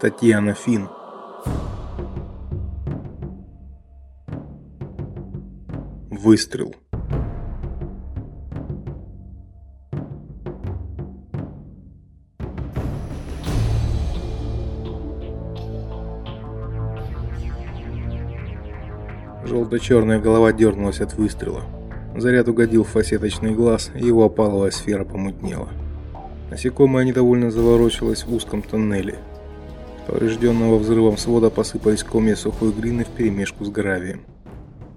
Татьяна Фин. Выстрел. Желто-черная голова дернулась от выстрела. Заряд угодил в фасеточный глаз, и его опаловая сфера помутнела. Насекомое недовольно заворочилось в узком тоннеле. Поврежденного взрывом свода посыпались комья сухой глины вперемешку с гравием.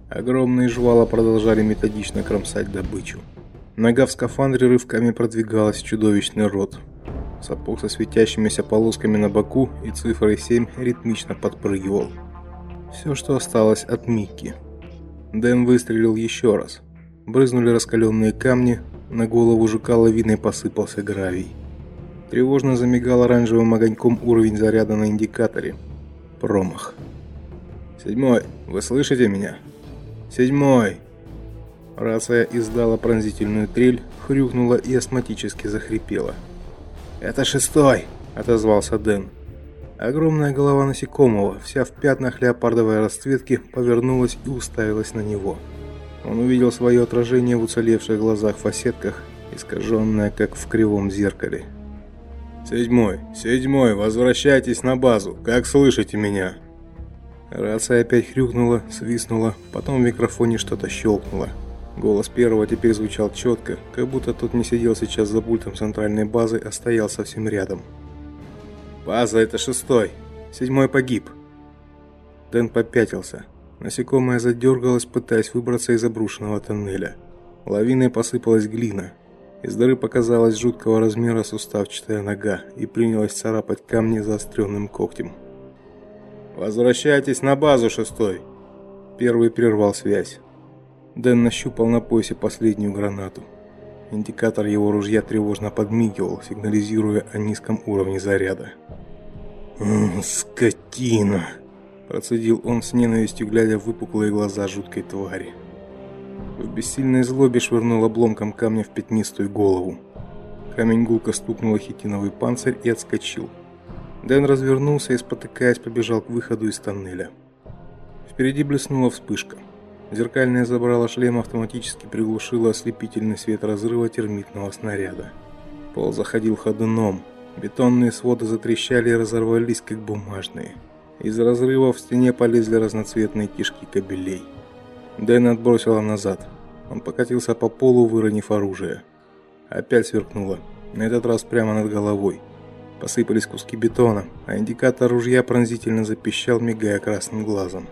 Огромные жвала продолжали методично кромсать добычу. Нога в скафандре рывками продвигалась в чудовищный рот. Сапог со светящимися полосками на боку и цифрой 7 ритмично подпрыгивал. Все, что осталось от Микки. Дэн выстрелил еще раз. Брызнули раскаленные камни, на голову жука лавиной посыпался гравий. Тревожно замигал оранжевым огоньком уровень заряда на индикаторе. Промах. «Седьмой, вы слышите меня?» «Седьмой!» Рация издала пронзительную трель, хрюкнула и астматически захрипела. «Это шестой!» – отозвался Дэн. Огромная голова насекомого, вся в пятнах леопардовой расцветки, повернулась и уставилась на него. Он увидел свое отражение в уцелевших глазах-фасетках, искаженное, как в кривом зеркале. «Седьмой, седьмой, возвращайтесь на базу, как слышите меня?» Рация опять хрюкнула, свистнула, потом в микрофоне что-то щелкнуло. Голос первого теперь звучал четко, как будто тот не сидел сейчас за пультом центральной базы, а стоял совсем рядом. База это шестой. Седьмой погиб. Дэн попятился. Насекомое задергалось, пытаясь выбраться из обрушенного тоннеля. Лавиной посыпалась глина. Из дыры показалась жуткого размера суставчатая нога и принялась царапать камни заостренным когтем. «Возвращайтесь на базу, шестой!» Первый прервал связь. Дэн нащупал на поясе последнюю гранату. Индикатор его ружья тревожно подмигивал, сигнализируя о низком уровне заряда. «Скотина!» – процедил он с ненавистью, глядя в выпуклые глаза жуткой твари. В бессильной злобе швырнул обломком камня в пятнистую голову. Камень гулко стукнул хитиновый панцирь и отскочил. Дэн развернулся и, спотыкаясь, побежал к выходу из тоннеля. Впереди блеснула вспышка – Зеркальное забрало шлем автоматически приглушило ослепительный свет разрыва термитного снаряда. Пол заходил ходуном. Бетонные своды затрещали и разорвались, как бумажные. Из разрыва в стене полезли разноцветные кишки кабелей. Дэн отбросило назад. Он покатился по полу, выронив оружие. Опять сверкнуло. На этот раз прямо над головой. Посыпались куски бетона, а индикатор ружья пронзительно запищал, мигая красным глазом.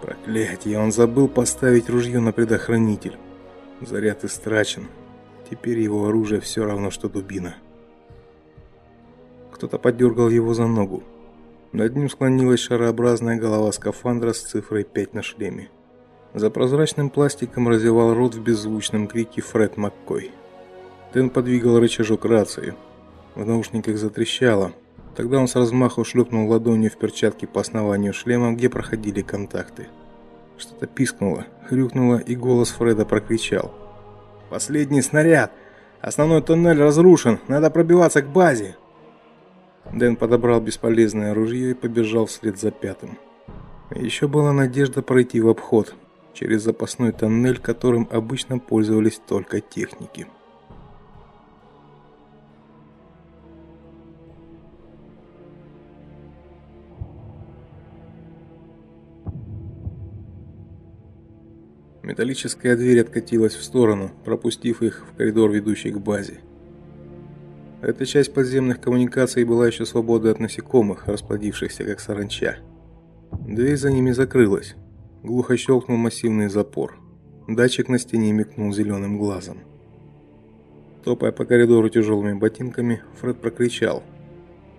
Проклятие, он забыл поставить ружье на предохранитель. Заряд истрачен. Теперь его оружие все равно, что дубина. Кто-то подергал его за ногу. Над ним склонилась шарообразная голова скафандра с цифрой 5 на шлеме. За прозрачным пластиком разевал рот в беззвучном крике Фред Маккой. Дэн подвигал рычажок рации. В наушниках затрещало. Тогда он с размаху шлепнул ладонью в перчатке по основанию шлема, где проходили контакты. Что-то пискнуло, хрюкнуло, и голос Фреда прокричал: "Последний снаряд! Основной туннель разрушен, надо пробиваться к базе!" Дэн подобрал бесполезное ружье и побежал вслед за пятым. Еще была надежда пройти в обход через запасной тоннель, которым обычно пользовались только техники. Металлическая дверь откатилась в сторону, пропустив их в коридор, ведущий к базе. Эта часть подземных коммуникаций была еще свободна от насекомых, расплодившихся как саранча. Дверь за ними закрылась. Глухо щелкнул массивный запор. Датчик на стене мигнул зеленым глазом. Топая по коридору тяжелыми ботинками, Фред прокричал: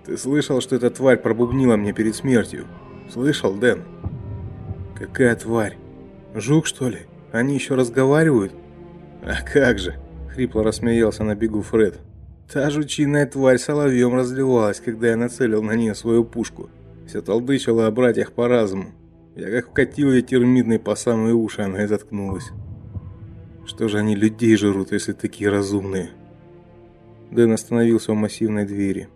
"Ты слышал, что эта тварь пробубнила мне перед смертью? Слышал, Дэн?" "Какая тварь? Жук, что ли?" Они еще разговаривают? А как же, хрипло рассмеялся на бегу Фред. Та жучиная тварь соловьем разливалась, когда я нацелил на нее свою пушку. Все толдычила о братьях по разуму. Я как вкатил ее термитной по самые уши, она и заткнулась. Что же они людей жрут, если такие разумные? Дэн остановился у массивной двери.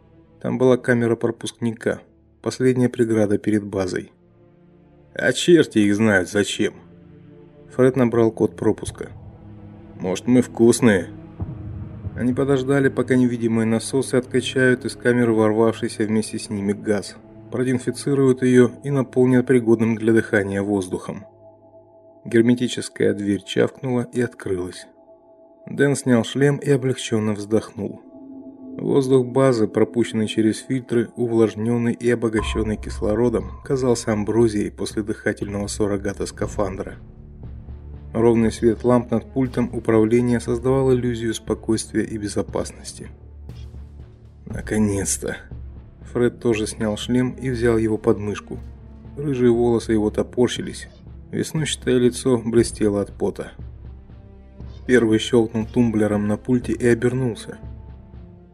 Там была камера пропускника, последняя преграда перед базой. А черти их знают зачем. Фред набрал код пропуска. Может, мы вкусные? Они подождали, пока невидимые насосы откачают из камеры ворвавшийся вместе с ними газ, продезинфицируют ее и наполнят пригодным для дыхания воздухом. Герметическая дверь чавкнула и открылась. Дэн снял шлем и облегченно вздохнул. Воздух базы, пропущенный через фильтры, увлажненный и обогащенный кислородом, казался амброзией после дыхательного суррогата скафандра. Ровный свет ламп над пультом управления создавал иллюзию спокойствия и безопасности. Наконец-то. Фред тоже снял шлем и взял его под мышку. Рыжие волосы его топорщились. Веснущатое лицо блестело от пота. Первый щелкнул тумблером на пульте и обернулся.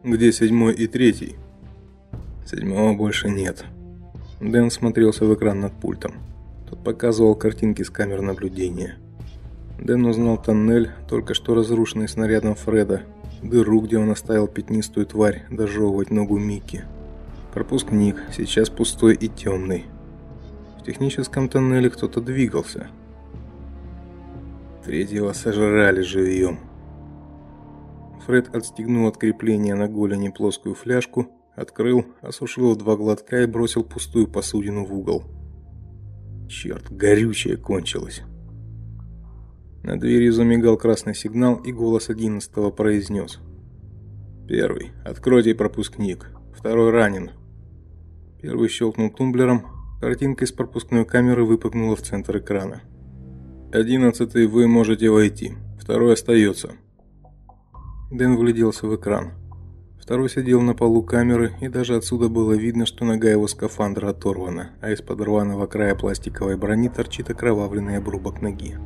Где седьмой и третий? Седьмого больше нет. Дэн смотрелся в экран над пультом. Тот показывал картинки с камер наблюдения. Дэн узнал тоннель, только что разрушенный снарядом Фреда, дыру, где он оставил пятнистую тварь дожевывать ногу Микки. Пропускник, сейчас пустой и темный. В техническом тоннеле кто-то двигался. Третьего сожрали живьем. Фред отстегнул от крепления на голени плоскую фляжку, открыл, осушил два глотка и бросил пустую посудину в угол. Черт, горючее кончилось. На двери замигал красный сигнал, и голос одиннадцатого произнес. «Первый. Откройте пропускник. Второй ранен». Первый щелкнул тумблером. Картинка из пропускной камеры выпрыгнула в центр экрана. «Одиннадцатый, вы можете войти. Второй остается». Дэн вгляделся в экран. Второй сидел на полу камеры, и даже отсюда было видно, что нога его скафандра оторвана, а из-под рваного края пластиковой брони торчит окровавленный обрубок ноги.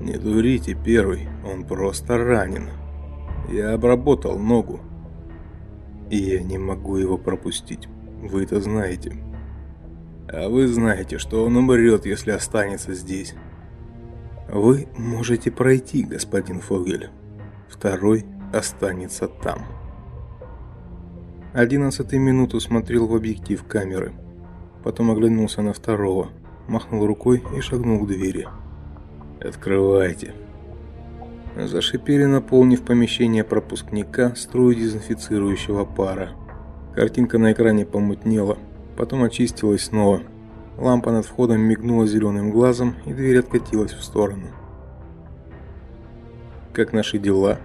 «Не дурите, первый, он просто ранен. Я обработал ногу. И я не могу его пропустить, вы это знаете. А вы знаете, что он умрет, если останется здесь. Вы можете пройти, господин Фогель» второй останется там. Одиннадцатый минуту смотрел в объектив камеры. Потом оглянулся на второго, махнул рукой и шагнул к двери. «Открывайте!» Зашипели, наполнив помещение пропускника струю дезинфицирующего пара. Картинка на экране помутнела, потом очистилась снова. Лампа над входом мигнула зеленым глазом, и дверь откатилась в сторону. «Как наши дела?»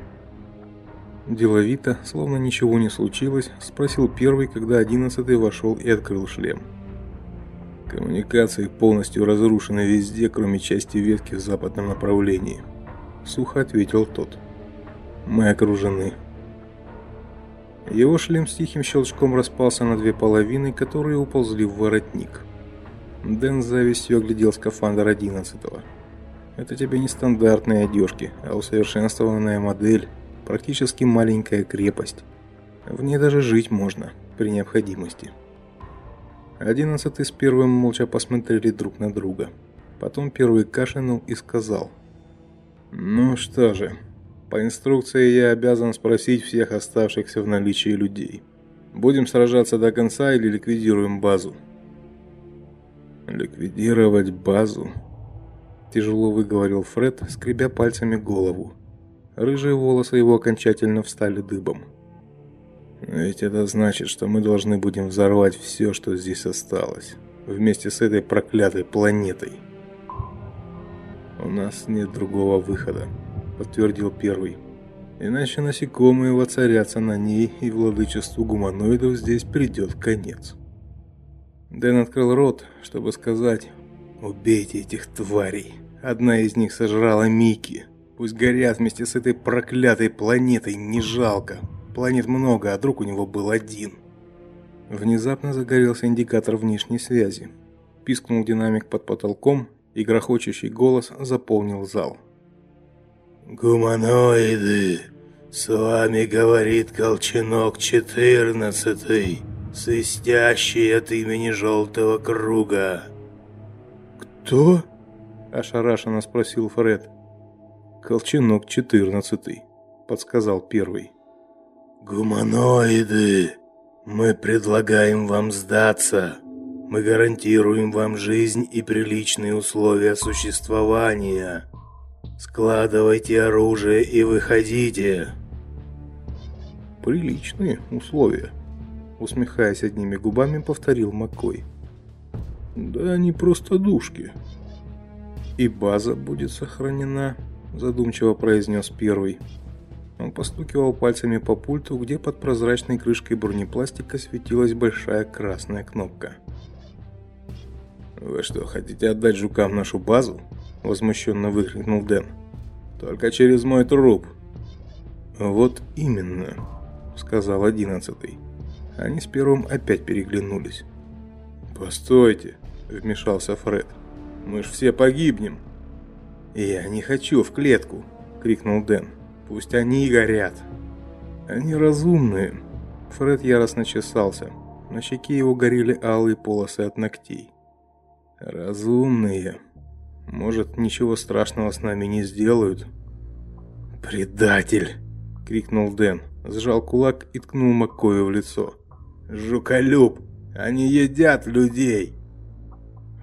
Деловито, словно ничего не случилось, спросил первый, когда одиннадцатый вошел и открыл шлем. Коммуникации полностью разрушены везде, кроме части ветки в западном направлении. Сухо ответил тот. Мы окружены. Его шлем с тихим щелчком распался на две половины, которые уползли в воротник. Дэн с завистью оглядел скафандр одиннадцатого. Это тебе не стандартные одежки, а усовершенствованная модель практически маленькая крепость. В ней даже жить можно при необходимости. Одиннадцатый с первым молча посмотрели друг на друга. Потом первый кашлянул и сказал: "Ну что же, по инструкции я обязан спросить всех оставшихся в наличии людей. Будем сражаться до конца или ликвидируем базу?" Ликвидировать базу? Тяжело выговорил Фред, скребя пальцами голову. Рыжие волосы его окончательно встали дыбом. Ведь это значит, что мы должны будем взорвать все, что здесь осталось, вместе с этой проклятой планетой. У нас нет другого выхода, подтвердил первый. Иначе насекомые воцарятся на ней, и владычеству гуманоидов здесь придет конец. Дэн открыл рот, чтобы сказать: "Убейте этих тварей. Одна из них сожрала Мики". Пусть горят вместе с этой проклятой планетой, не жалко. Планет много, а друг у него был один. Внезапно загорелся индикатор внешней связи. Пискнул динамик под потолком, и грохочущий голос заполнил зал. «Гуманоиды, с вами говорит Колченок 14 свистящий от имени Желтого Круга». «Кто?» – ошарашенно спросил Фред. Колченок четырнадцатый, подсказал первый. Гуманоиды, мы предлагаем вам сдаться. Мы гарантируем вам жизнь и приличные условия существования. Складывайте оружие и выходите. Приличные условия, усмехаясь одними губами, повторил Маккой. Да они просто душки. И база будет сохранена, задумчиво произнес первый. Он постукивал пальцами по пульту, где под прозрачной крышкой бронепластика светилась большая красная кнопка. «Вы что, хотите отдать жукам нашу базу?» – возмущенно выкрикнул Дэн. «Только через мой труп». «Вот именно», – сказал одиннадцатый. Они с первым опять переглянулись. «Постойте», – вмешался Фред. «Мы ж все погибнем». «Я не хочу в клетку», – крикнул Дэн. «Пусть они и горят». «Они разумные». Фред яростно чесался. На щеке его горели алые полосы от ногтей. Разумные. Может, ничего страшного с нами не сделают? Предатель, крикнул Дэн, сжал кулак и ткнул Маккою в лицо. Жуколюб, они едят людей.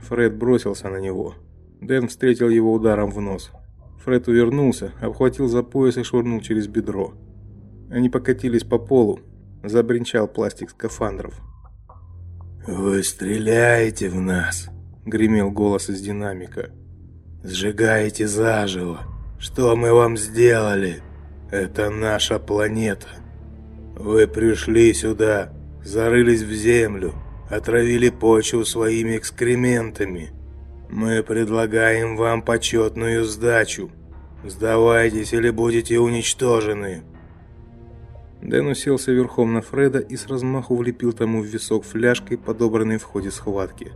Фред бросился на него. Дэн встретил его ударом в нос. Фред увернулся, обхватил за пояс и швырнул через бедро. Они покатились по полу. Забринчал пластик скафандров. «Вы стреляете в нас!» Гремел голос из динамика. Сжигаете заживо. Что мы вам сделали? Это наша планета. Вы пришли сюда, зарылись в землю, отравили почву своими экскрементами. Мы предлагаем вам почетную сдачу. Сдавайтесь или будете уничтожены. Дэн уселся верхом на Фреда и с размаху влепил тому в висок фляжкой, подобранной в ходе схватки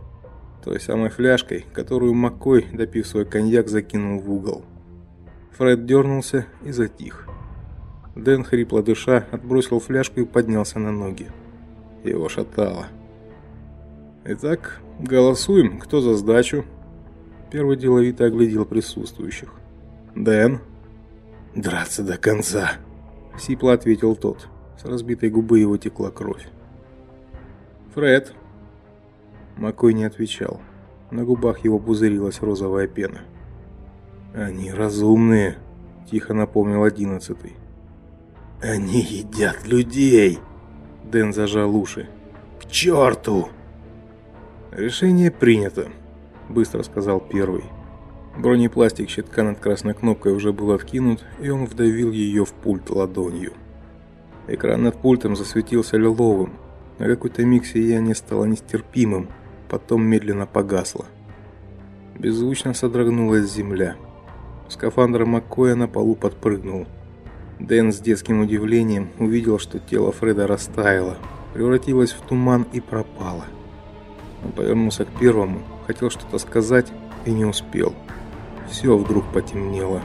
той самой фляжкой, которую Маккой, допив свой коньяк, закинул в угол. Фред дернулся и затих. Дэн, хрипло дыша, отбросил фляжку и поднялся на ноги. Его шатало. «Итак, голосуем. Кто за сдачу?» Первый деловито оглядел присутствующих. «Дэн?» «Драться до конца», — сипло ответил тот. С разбитой губы его текла кровь. «Фред?» Макой не отвечал. На губах его пузырилась розовая пена. «Они разумные», – тихо напомнил одиннадцатый. «Они едят людей!» Дэн зажал уши. «К черту!» «Решение принято», – быстро сказал первый. Бронепластик щитка над красной кнопкой уже был откинут, и он вдавил ее в пульт ладонью. Экран над пультом засветился лиловым. На какой-то миг сияние стало нестерпимым, потом медленно погасла. Беззвучно содрогнулась земля. Скафандр Маккоя на полу подпрыгнул. Дэн с детским удивлением увидел, что тело Фреда растаяло, превратилось в туман и пропало. Он повернулся к первому, хотел что-то сказать и не успел. Все вдруг потемнело.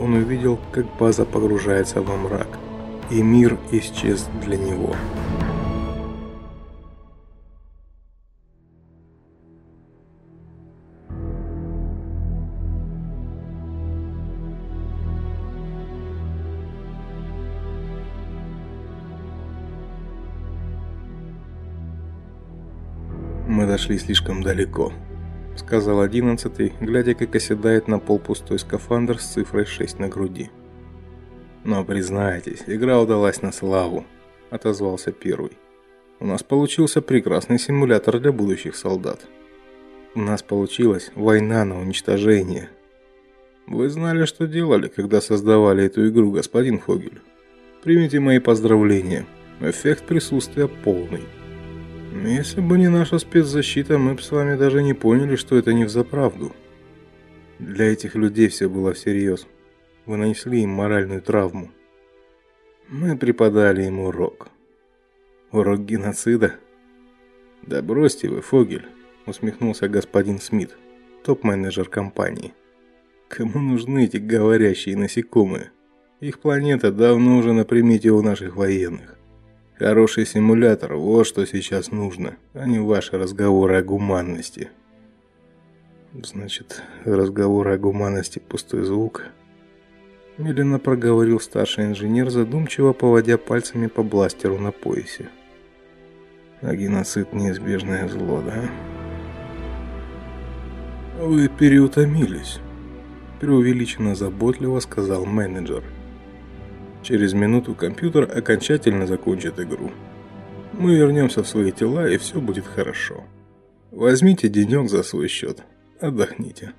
Он увидел, как база погружается во мрак, и мир исчез для него. Мы зашли слишком далеко, сказал одиннадцатый, глядя, как оседает на пол пустой скафандр с цифрой 6 на груди. Но признайтесь, игра удалась на славу, отозвался первый. У нас получился прекрасный симулятор для будущих солдат. У нас получилась война на уничтожение. Вы знали, что делали, когда создавали эту игру, господин Фогель. Примите мои поздравления. Эффект присутствия полный. Если бы не наша спецзащита, мы бы с вами даже не поняли, что это не взаправду. Для этих людей все было всерьез. Вы нанесли им моральную травму. Мы преподали им урок. Урок геноцида? Да бросьте вы, Фогель, усмехнулся господин Смит, топ-менеджер компании. Кому нужны эти говорящие насекомые? Их планета давно уже на примете у наших военных. Хороший симулятор – вот что сейчас нужно, а не ваши разговоры о гуманности. Значит, разговоры о гуманности – пустой звук. медленно проговорил старший инженер, задумчиво поводя пальцами по бластеру на поясе. А геноцид неизбежное зло, да? Вы переутомились, преувеличенно заботливо сказал менеджер. Через минуту компьютер окончательно закончит игру. Мы вернемся в свои тела, и все будет хорошо. Возьмите денек за свой счет. Отдохните.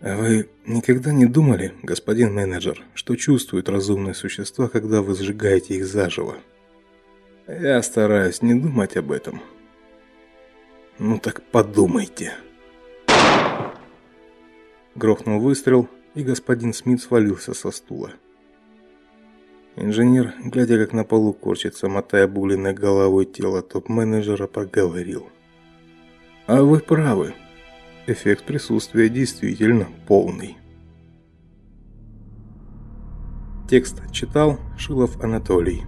Вы никогда не думали, господин менеджер, что чувствуют разумные существа, когда вы сжигаете их заживо? Я стараюсь не думать об этом. Ну так подумайте. Грохнул выстрел, и господин Смит свалился со стула. Инженер, глядя, как на полу корчится, мотая бугленной головой тело топ-менеджера, проговорил. «А вы правы. Эффект присутствия действительно полный». Текст читал Шилов Анатолий.